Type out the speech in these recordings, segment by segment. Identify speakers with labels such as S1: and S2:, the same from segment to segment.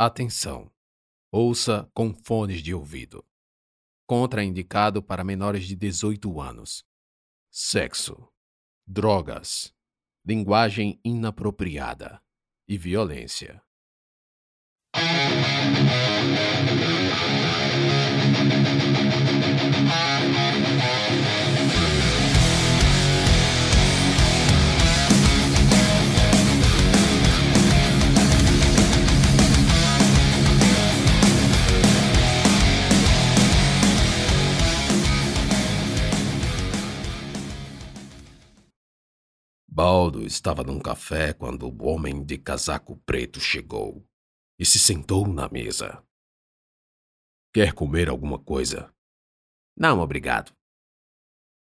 S1: Atenção! Ouça com fones de ouvido. Contraindicado para menores de 18 anos. Sexo, drogas, linguagem inapropriada e violência.
S2: Baldo estava num café quando o homem de casaco preto chegou e se sentou na mesa. Quer comer alguma coisa?
S3: Não, obrigado.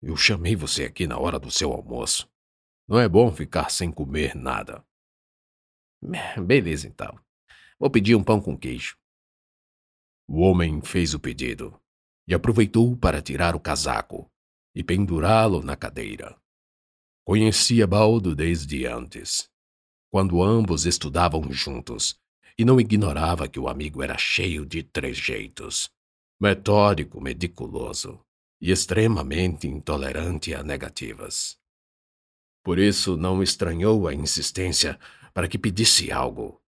S2: Eu chamei você aqui na hora do seu almoço. Não é bom ficar sem comer nada.
S3: Beleza, então. Vou pedir um pão com queijo.
S2: O homem fez o pedido e aproveitou para tirar o casaco e pendurá-lo na cadeira. Conhecia Baldo desde antes, quando ambos estudavam juntos, e não ignorava que o amigo era cheio de trejeitos, metódico, meticuloso e extremamente intolerante a negativas. Por isso não estranhou a insistência para que pedisse algo,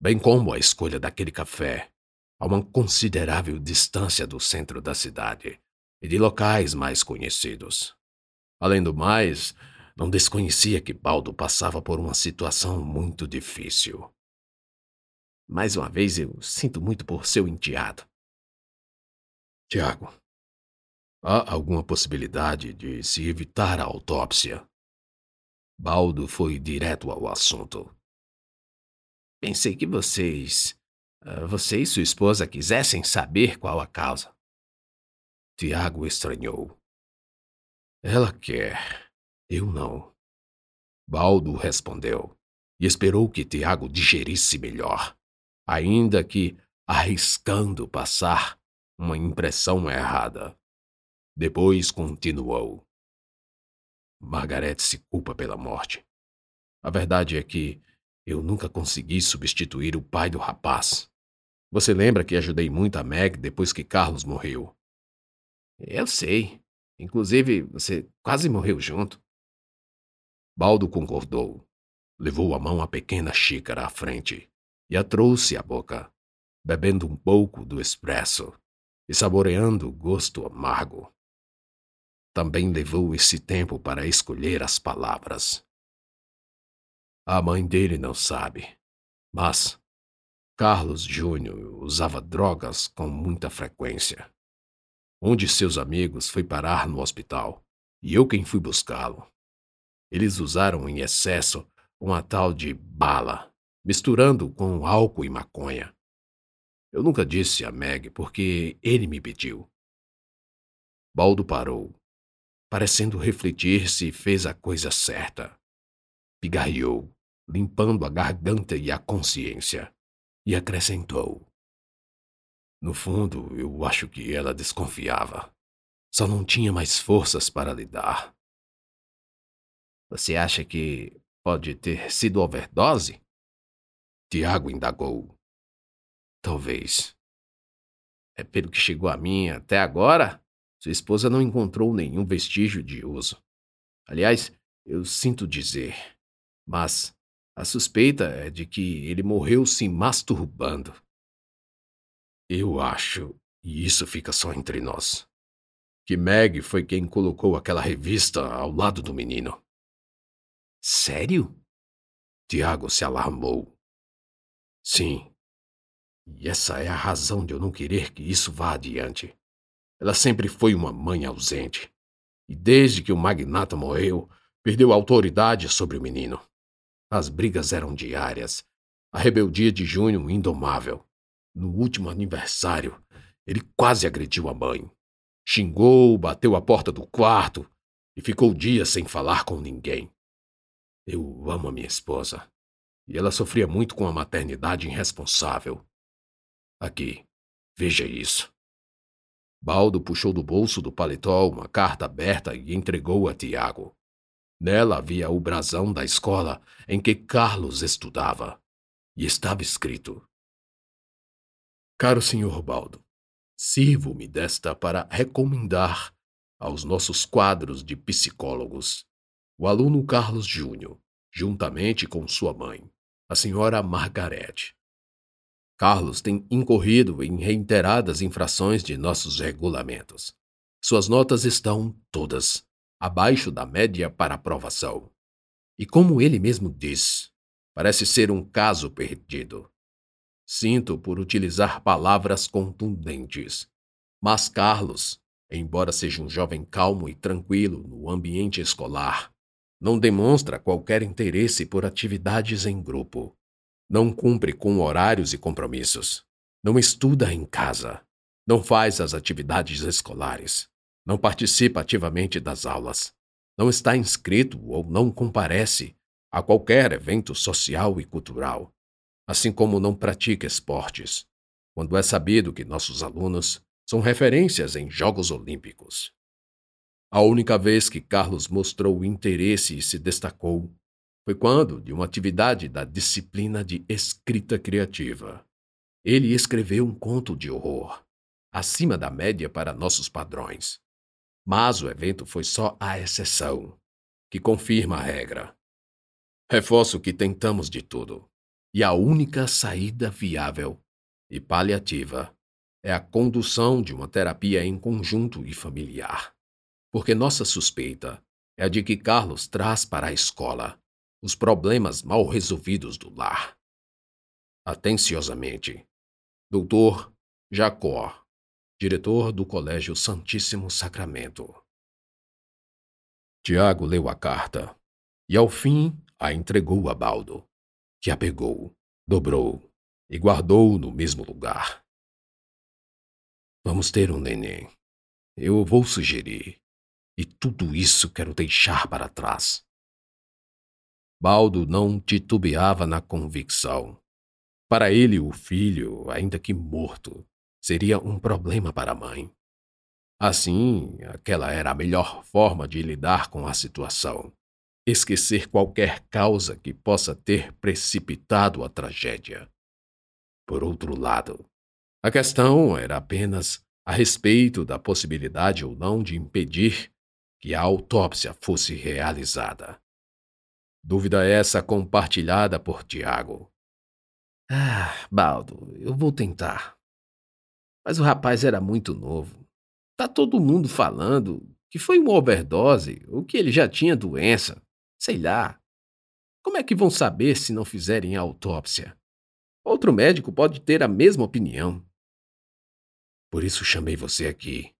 S2: bem como a escolha daquele café, a uma considerável distância do centro da cidade e de locais mais conhecidos. Além do mais, não desconhecia que Baldo passava por uma situação muito difícil.
S3: Mais uma vez eu sinto muito por seu enteado.
S2: Tiago, há alguma possibilidade de se evitar a autópsia? Baldo foi direto ao assunto.
S3: Pensei que vocês. Ah, você e sua esposa quisessem saber qual a causa.
S2: Tiago estranhou. Ela quer. Eu não. Baldo respondeu e esperou que Tiago digerisse melhor, ainda que arriscando passar uma impressão errada. Depois continuou. Margarete se culpa pela morte. A verdade é que eu nunca consegui substituir o pai do rapaz. Você lembra que ajudei muito a Meg depois que Carlos morreu?
S3: Eu sei. Inclusive, você quase morreu junto.
S2: Baldo concordou. Levou a mão à pequena xícara à frente e a trouxe à boca, bebendo um pouco do expresso e saboreando o gosto amargo. Também levou esse tempo para escolher as palavras. A mãe dele não sabe, mas Carlos Júnior usava drogas com muita frequência. Um de seus amigos foi parar no hospital e eu quem fui buscá-lo. Eles usaram em excesso uma tal de bala, misturando com álcool e maconha. Eu nunca disse a Meg porque ele me pediu. Baldo parou, parecendo refletir se fez a coisa certa. Pigarreou, limpando a garganta e a consciência, e acrescentou. No fundo, eu acho que ela desconfiava. Só não tinha mais forças para lidar.
S3: Você acha que pode ter sido overdose?
S2: Tiago indagou. Talvez.
S3: É pelo que chegou a mim até agora, sua esposa não encontrou nenhum vestígio de uso. Aliás, eu sinto dizer, mas a suspeita é de que ele morreu se masturbando.
S2: Eu acho, e isso fica só entre nós, que Meg foi quem colocou aquela revista ao lado do menino.
S3: Sério?
S2: Tiago se alarmou. Sim. E essa é a razão de eu não querer que isso vá adiante. Ela sempre foi uma mãe ausente. E desde que o magnata morreu, perdeu autoridade sobre o menino. As brigas eram diárias. A rebeldia de junho indomável. No último aniversário, ele quase agrediu a mãe. Xingou, bateu a porta do quarto e ficou dias sem falar com ninguém. Eu amo a minha esposa. E ela sofria muito com a maternidade irresponsável. Aqui, veja isso. Baldo puxou do bolso do paletó uma carta aberta e entregou a Tiago. Nela havia o brasão da escola em que Carlos estudava. E estava escrito: Caro senhor Baldo, sirvo-me desta para recomendar aos nossos quadros de psicólogos o aluno Carlos Júnior, juntamente com sua mãe, a senhora Margarete. Carlos tem incorrido em reiteradas infrações de nossos regulamentos. Suas notas estão todas abaixo da média para aprovação. E como ele mesmo diz, parece ser um caso perdido. Sinto por utilizar palavras contundentes, mas Carlos, embora seja um jovem calmo e tranquilo no ambiente escolar, não demonstra qualquer interesse por atividades em grupo. Não cumpre com horários e compromissos. Não estuda em casa. Não faz as atividades escolares. Não participa ativamente das aulas. Não está inscrito ou não comparece a qualquer evento social e cultural assim como não pratica esportes, quando é sabido que nossos alunos são referências em Jogos Olímpicos. A única vez que Carlos mostrou interesse e se destacou foi quando, de uma atividade da disciplina de escrita criativa, ele escreveu um conto de horror, acima da média para nossos padrões. Mas o evento foi só a exceção, que confirma a regra. Reforço que tentamos de tudo, e a única saída viável e paliativa é a condução de uma terapia em conjunto e familiar. Porque nossa suspeita é a de que Carlos traz para a escola os problemas mal resolvidos do lar. Atenciosamente, Doutor Jacó, diretor do Colégio Santíssimo Sacramento. Tiago leu a carta e, ao fim, a entregou a Baldo que a pegou, dobrou e guardou no mesmo lugar. Vamos ter um neném. Eu vou sugerir. E tudo isso quero deixar para trás. Baldo não titubeava na convicção. Para ele, o filho, ainda que morto, seria um problema para a mãe. Assim, aquela era a melhor forma de lidar com a situação esquecer qualquer causa que possa ter precipitado a tragédia. Por outro lado, a questão era apenas a respeito da possibilidade ou não de impedir que a autópsia fosse realizada. Dúvida essa compartilhada por Tiago.
S3: Ah, Baldo, eu vou tentar. Mas o rapaz era muito novo. Tá todo mundo falando que foi uma overdose ou que ele já tinha doença. Sei lá. Como é que vão saber se não fizerem a autópsia? Outro médico pode ter a mesma opinião.
S2: Por isso chamei você aqui.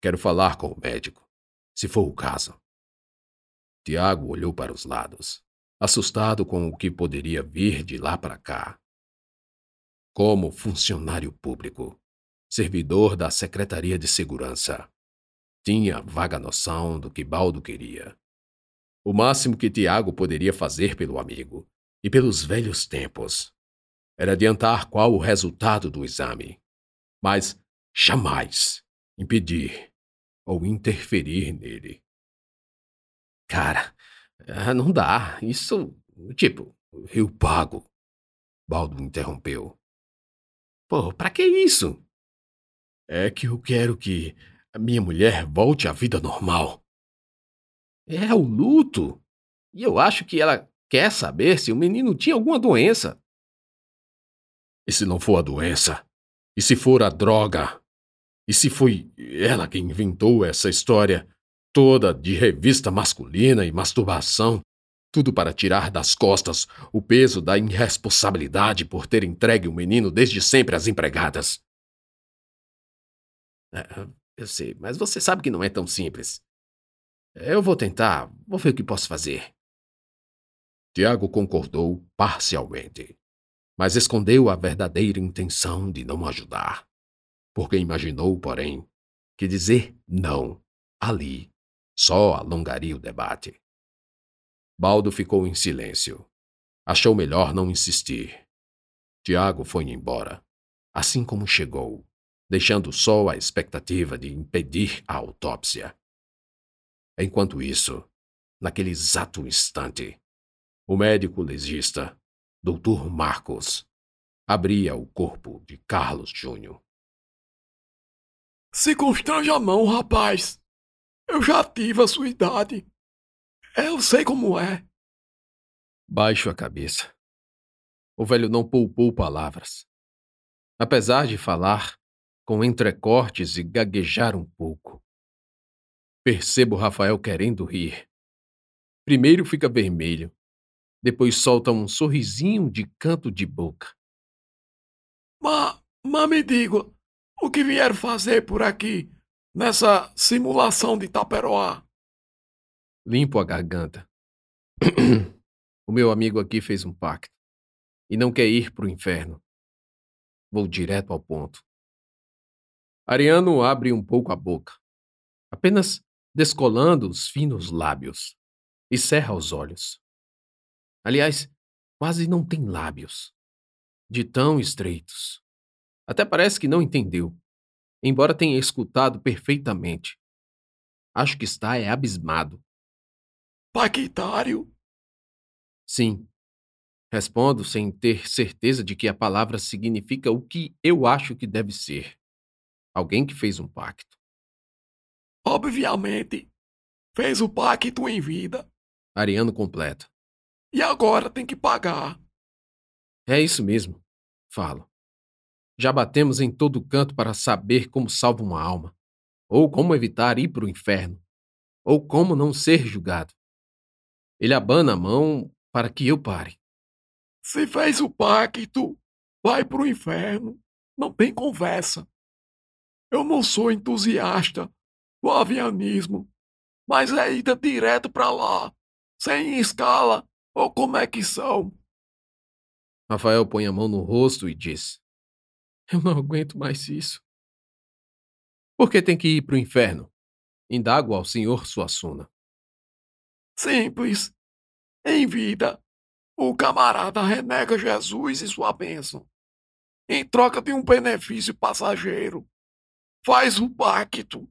S2: Quero falar com o médico, se for o caso. Tiago olhou para os lados, assustado com o que poderia vir de lá para cá. Como funcionário público, servidor da Secretaria de Segurança, tinha vaga noção do que Baldo queria. O máximo que Tiago poderia fazer pelo amigo e pelos velhos tempos era adiantar qual o resultado do exame, mas jamais impedir ou interferir nele.
S3: Cara, ah, não dá. Isso, tipo,
S2: eu pago. Baldo interrompeu.
S3: Pô, pra que isso?
S2: É que eu quero que a minha mulher volte à vida normal.
S3: É o luto. E eu acho que ela quer saber se o menino tinha alguma doença.
S2: E se não for a doença? E se for a droga? E se foi ela quem inventou essa história toda de revista masculina e masturbação? Tudo para tirar das costas o peso da irresponsabilidade por ter entregue o menino desde sempre às empregadas.
S3: É, eu sei, mas você sabe que não é tão simples. Eu vou tentar, vou ver o que posso fazer.
S2: Tiago concordou parcialmente, mas escondeu a verdadeira intenção de não ajudar, porque imaginou, porém, que dizer não ali só alongaria o debate. Baldo ficou em silêncio. Achou melhor não insistir. Tiago foi embora, assim como chegou, deixando só a expectativa de impedir a autópsia. Enquanto isso, naquele exato instante, o médico legista, Dr. Marcos,
S4: abria o corpo de Carlos Júnior.
S5: Se constrange a mão, rapaz. Eu já tive a sua idade. Eu sei como é.
S2: Baixo a cabeça. O velho não poupou palavras. Apesar de falar, com entrecortes e gaguejar um pouco. Percebo Rafael querendo rir. Primeiro fica vermelho, depois solta um sorrisinho de canto de boca.
S5: Mas, mas me diga, o que vieram fazer por aqui, nessa simulação de Taperoá?
S2: Limpo a garganta. o meu amigo aqui fez um pacto e não quer ir para o inferno. Vou direto ao ponto. Ariano abre um pouco a boca, apenas descolando os finos lábios, e cerra os olhos. Aliás, quase não tem lábios, de tão estreitos. Até parece que não entendeu, embora tenha escutado perfeitamente. Acho que está é abismado.
S5: Paquitário?
S2: Sim. Respondo sem ter certeza de que a palavra significa o que eu acho que deve ser. Alguém que fez um pacto.
S5: Obviamente. Fez o pacto em vida.
S2: Ariano completa.
S5: E agora tem que pagar.
S2: É isso mesmo. Falo. Já batemos em todo canto para saber como salva uma alma, ou como evitar ir para o inferno, ou como não ser julgado. Ele abana a mão para que eu pare.
S5: Se fez o pacto, vai para o inferno. Não tem conversa. Eu não sou entusiasta do avianismo, mas é ida direto para lá, sem escala, ou como é que são?
S2: Rafael põe a mão no rosto e diz: Eu não aguento mais isso. Por que tem que ir para o inferno? Indago ao senhor Suassuna.
S5: Simples. Em vida, o camarada renega Jesus e sua bênção, em troca de um benefício passageiro. Faz o pacto,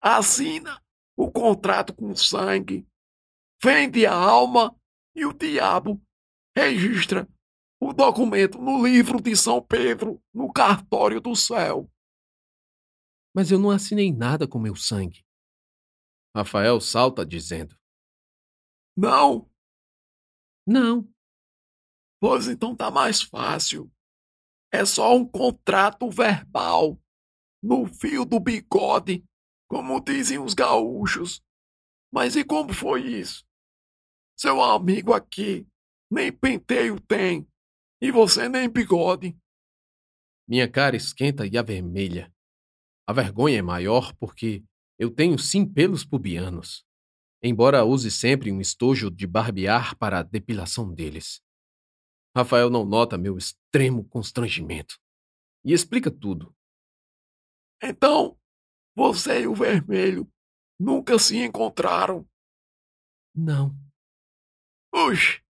S5: assina o contrato com sangue, vende a alma e o diabo registra o documento no livro de São Pedro, no cartório do céu.
S2: Mas eu não assinei nada com meu sangue. Rafael salta dizendo:
S5: Não?
S2: Não.
S5: Pois então tá mais fácil. É só um contrato verbal, no fio do bigode, como dizem os gaúchos. Mas e como foi isso? Seu amigo aqui nem penteio tem e você nem bigode.
S2: Minha cara esquenta e avermelha. A vergonha é maior porque eu tenho sim pelos pubianos, embora use sempre um estojo de barbear para a depilação deles. Rafael não nota meu extremo constrangimento e explica tudo.
S5: Então, você e o vermelho nunca se encontraram?
S2: Não.
S5: Oxe,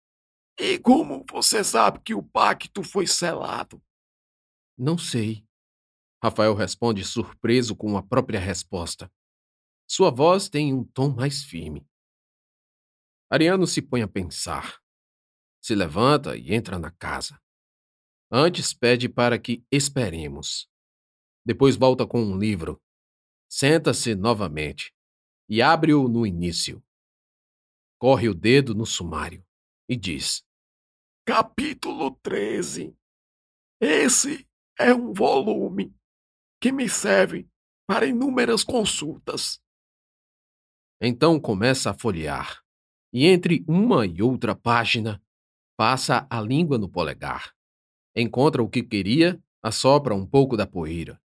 S5: e como você sabe que o pacto foi selado?
S2: Não sei. Rafael responde surpreso com a própria resposta. Sua voz tem um tom mais firme. Ariano se põe a pensar. Se levanta e entra na casa. Antes pede para que esperemos. Depois volta com um livro. Senta-se novamente e abre-o no início. Corre o dedo no sumário e diz:
S5: capítulo 13. Esse é um volume que me serve para inúmeras consultas.
S2: Então começa a folhear, e entre uma e outra página, passa a língua no polegar. Encontra o que queria, assopra um pouco da poeira.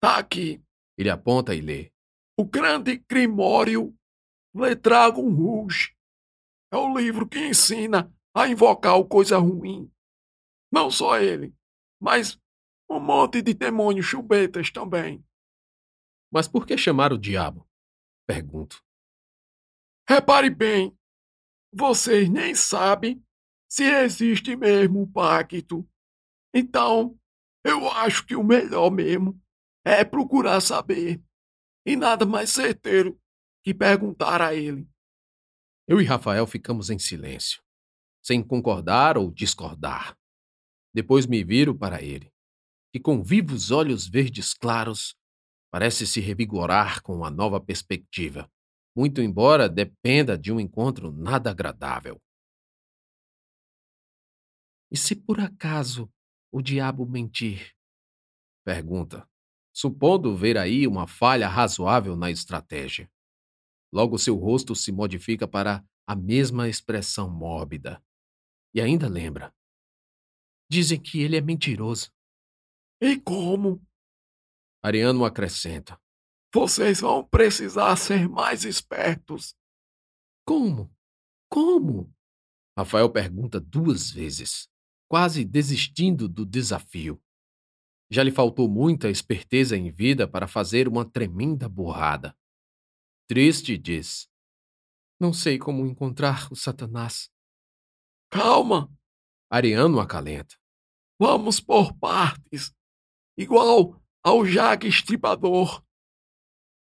S5: Tá aqui.
S2: Ele aponta e lê.
S5: O Grande Grimório Letragon Rouge. É o livro que ensina a invocar o coisa ruim. Não só ele, mas um monte de demônios chubetas também.
S2: Mas por que chamar o diabo? Pergunto.
S5: Repare bem, vocês nem sabem se existe mesmo o pacto. Então, eu acho que o melhor mesmo é procurar saber. E nada mais certeiro que perguntar a ele.
S2: Eu e Rafael ficamos em silêncio sem concordar ou discordar. Depois me viro para ele, que com vivos olhos verdes claros parece se revigorar com uma nova perspectiva, muito embora dependa de um encontro nada agradável. E se por acaso o diabo mentir? Pergunta, supondo ver aí uma falha razoável na estratégia. Logo seu rosto se modifica para a mesma expressão mórbida. E ainda lembra. Dizem que ele é mentiroso.
S5: E como?
S2: Ariano acrescenta.
S5: Vocês vão precisar ser mais espertos.
S2: Como? Como? Rafael pergunta duas vezes, quase desistindo do desafio. Já lhe faltou muita esperteza em vida para fazer uma tremenda burrada. Triste diz: Não sei como encontrar o Satanás.
S5: Calma!
S2: Ariano acalenta.
S5: Vamos por partes, igual ao Jague Estripador.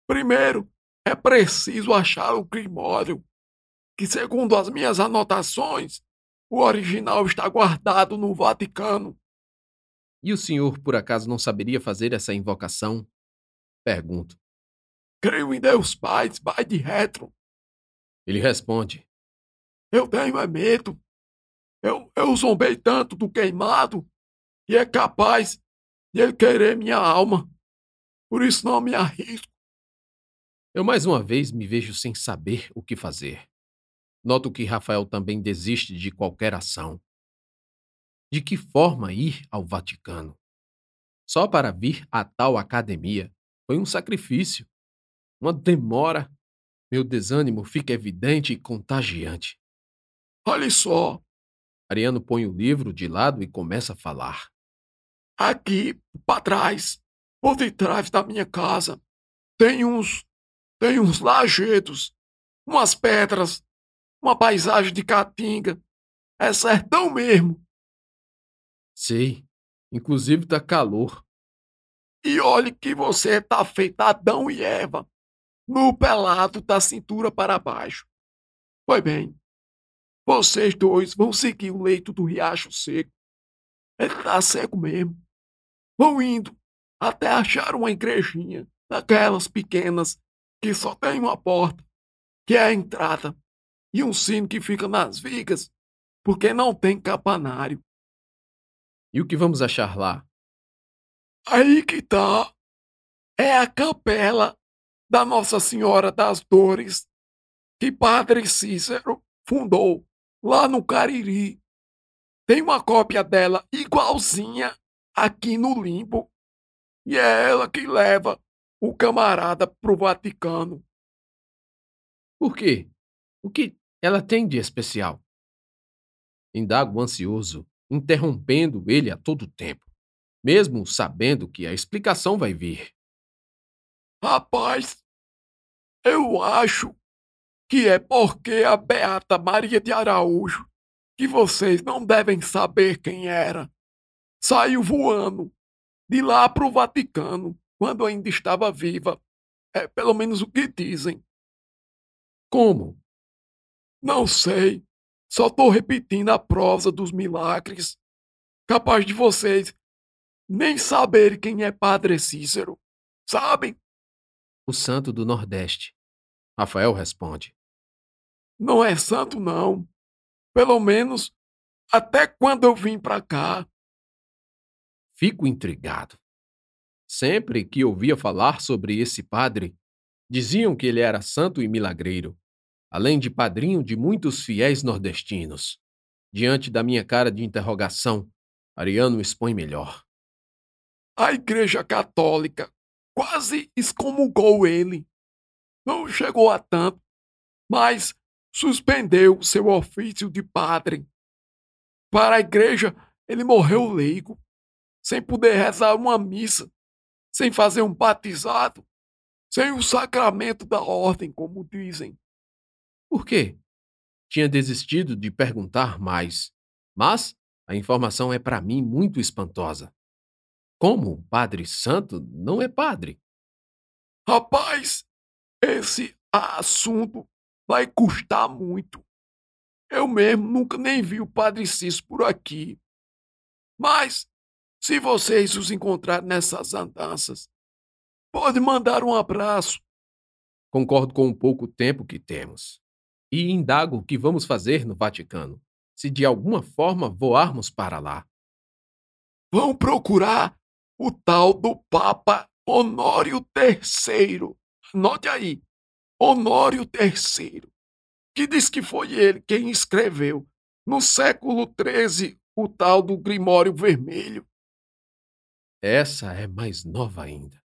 S5: Primeiro, é preciso achar o Grimório, que, segundo as minhas anotações, o original está guardado no Vaticano.
S2: E o senhor, por acaso, não saberia fazer essa invocação? Pergunto.
S5: Creio em Deus Pai, Pai de retro.
S2: Ele responde.
S5: Eu tenho é medo. Eu, eu zombei tanto do queimado e é capaz de ele querer minha alma. Por isso não me arrisco.
S2: Eu mais uma vez me vejo sem saber o que fazer. Noto que Rafael também desiste de qualquer ação. De que forma ir ao Vaticano? Só para vir a tal academia foi um sacrifício, uma demora. Meu desânimo fica evidente e contagiante.
S5: Olhe só.
S2: Ariano põe o livro de lado e começa a falar.
S5: Aqui, para trás, por detrás da minha casa, tem uns. tem uns lajedos, umas pedras, uma paisagem de caatinga. É sertão mesmo.
S2: Sei. Inclusive tá calor.
S5: E olhe que você tá feito Adão e Eva, no pelado da cintura para baixo. Pois bem, vocês dois vão seguir o leito do riacho seco. Ele tá seco mesmo. Vão indo até achar uma igrejinha, daquelas pequenas, que só tem uma porta, que é a entrada, e um sino que fica nas vigas, porque não tem campanário.
S2: E o que vamos achar lá?
S5: Aí que tá. É a capela da Nossa Senhora das Dores que Padre Cícero fundou lá no Cariri. Tem uma cópia dela igualzinha aqui no Limbo. E é ela que leva o camarada pro Vaticano.
S2: Por quê? O que ela tem de especial? Indago ansioso interrompendo ele a todo tempo, mesmo sabendo que a explicação vai vir.
S5: Rapaz, eu acho que é porque a Beata Maria de Araújo, que vocês não devem saber quem era, saiu voando de lá para o Vaticano quando ainda estava viva. É pelo menos o que dizem.
S2: Como?
S5: Não sei. Só estou repetindo a prosa dos milagres. Capaz de vocês nem saberem quem é Padre Cícero. Sabem?
S2: O santo do Nordeste. Rafael responde.
S5: Não é santo, não. Pelo menos até quando eu vim para cá.
S2: Fico intrigado. Sempre que ouvia falar sobre esse padre, diziam que ele era santo e milagreiro além de padrinho de muitos fiéis nordestinos. Diante da minha cara de interrogação, Ariano expõe melhor.
S5: A Igreja Católica quase excomungou ele. Não chegou a tanto, mas suspendeu seu ofício de padre. Para a igreja, ele morreu leigo, sem poder rezar uma missa, sem fazer um batizado, sem o sacramento da ordem, como dizem.
S2: Por quê? Tinha desistido de perguntar mais, mas a informação é para mim muito espantosa. Como um padre santo não é padre?
S5: Rapaz, esse assunto vai custar muito. Eu mesmo nunca nem vi o padre Cício por aqui. Mas, se vocês os encontrarem nessas andanças, pode mandar um abraço.
S2: Concordo com o pouco tempo que temos. E indago o que vamos fazer no Vaticano, se de alguma forma voarmos para lá.
S5: Vão procurar o tal do Papa Honório III. Note aí, Honório III, que diz que foi ele quem escreveu, no século XIII, o tal do Grimório Vermelho.
S2: Essa é mais nova ainda.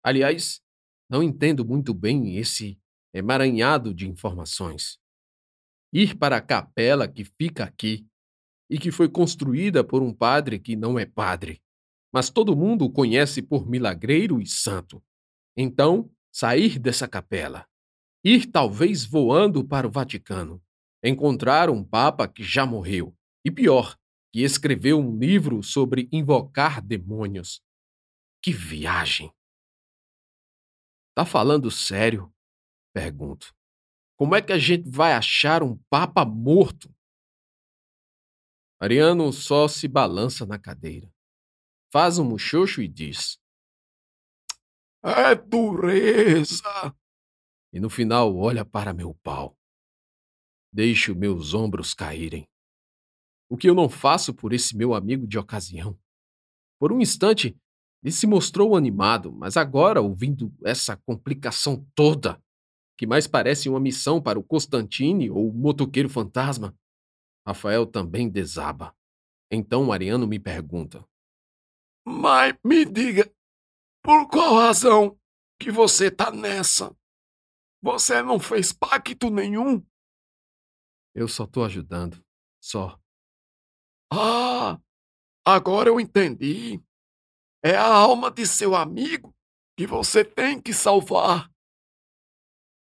S2: Aliás, não entendo muito bem esse emaranhado de informações. Ir para a capela que fica aqui e que foi construída por um padre que não é padre, mas todo mundo o conhece por milagreiro e santo. Então, sair dessa capela, ir talvez voando para o Vaticano, encontrar um papa que já morreu, e pior, que escreveu um livro sobre invocar demônios. Que viagem! Tá falando sério? Pergunto. Como é que a gente vai achar um papa morto? Ariano só se balança na cadeira, faz um muxoxo e diz:
S5: É dureza!
S2: E no final olha para meu pau. Deixo meus ombros caírem. O que eu não faço por esse meu amigo de ocasião? Por um instante, ele se mostrou animado, mas agora, ouvindo essa complicação toda, que mais parece uma missão para o Constantine ou o motoqueiro fantasma, Rafael também desaba. Então Ariano me pergunta:
S5: Mas me diga, por qual razão que você tá nessa? Você não fez pacto nenhum?
S2: Eu só tô ajudando. Só.
S5: Ah, agora eu entendi. É a alma de seu amigo que você tem que salvar.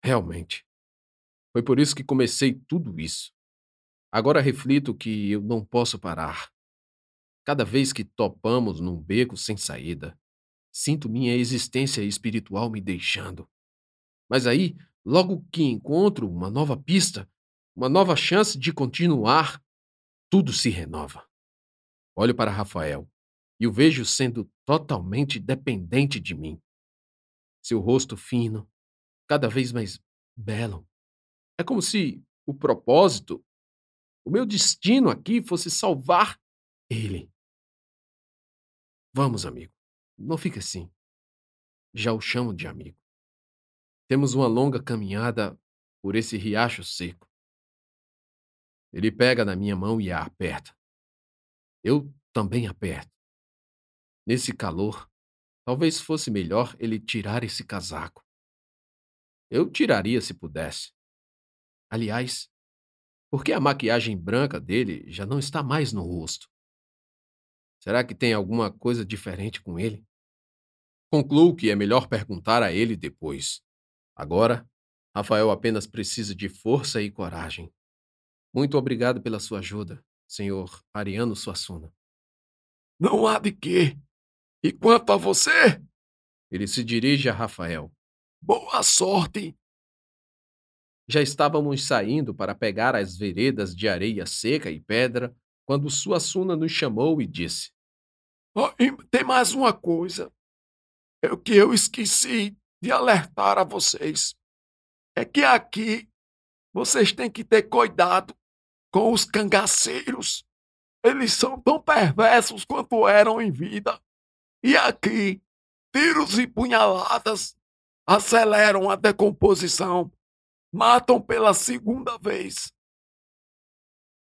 S2: Realmente. Foi por isso que comecei tudo isso. Agora reflito que eu não posso parar. Cada vez que topamos num beco sem saída, sinto minha existência espiritual me deixando. Mas aí, logo que encontro uma nova pista, uma nova chance de continuar, tudo se renova. Olho para Rafael e o vejo sendo totalmente dependente de mim. Seu rosto fino, cada vez mais belo. É como se o propósito, o meu destino aqui fosse salvar ele. Vamos, amigo, não fique assim. Já o chamo de amigo. Temos uma longa caminhada por esse riacho seco. Ele pega na minha mão e a aperta. Eu também aperto. Nesse calor, talvez fosse melhor ele tirar esse casaco. Eu tiraria se pudesse. Aliás, por que a maquiagem branca dele já não está mais no rosto? Será que tem alguma coisa diferente com ele? Concluo que é melhor perguntar a ele depois. Agora, Rafael apenas precisa de força e coragem. Muito obrigado pela sua ajuda, senhor Ariano Suassuna.
S5: Não há de quê. E quanto a você?
S2: Ele se dirige a Rafael.
S5: Boa sorte!
S2: Já estávamos saindo para pegar as veredas de areia seca e pedra quando Suassuna nos chamou e disse:
S5: oh, Tem mais uma coisa. É o que eu esqueci de alertar a vocês. É que aqui vocês têm que ter cuidado com os cangaceiros. Eles são tão perversos quanto eram em vida. E aqui, tiros e punhaladas aceleram a decomposição, matam pela segunda vez.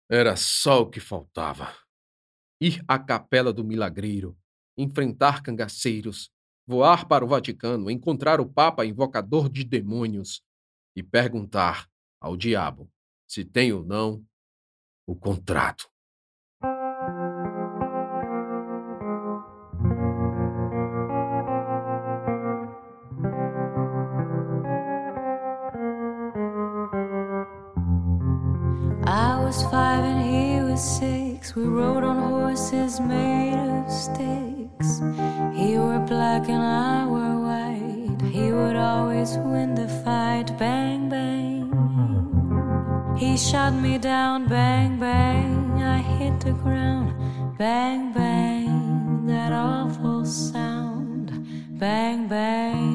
S2: Era só o que faltava. Ir à capela do milagreiro, enfrentar cangaceiros, voar para o Vaticano, encontrar o Papa invocador de demônios e perguntar ao diabo se tem ou não o contrato.
S6: I was five and he was six. We rode on horses made of sticks. He wore black and I wore white. He would always win the fight. Bang, bang. He shot me down, bang, bang. I hit the ground, Bang, bang, that awful sound. Bang, bang,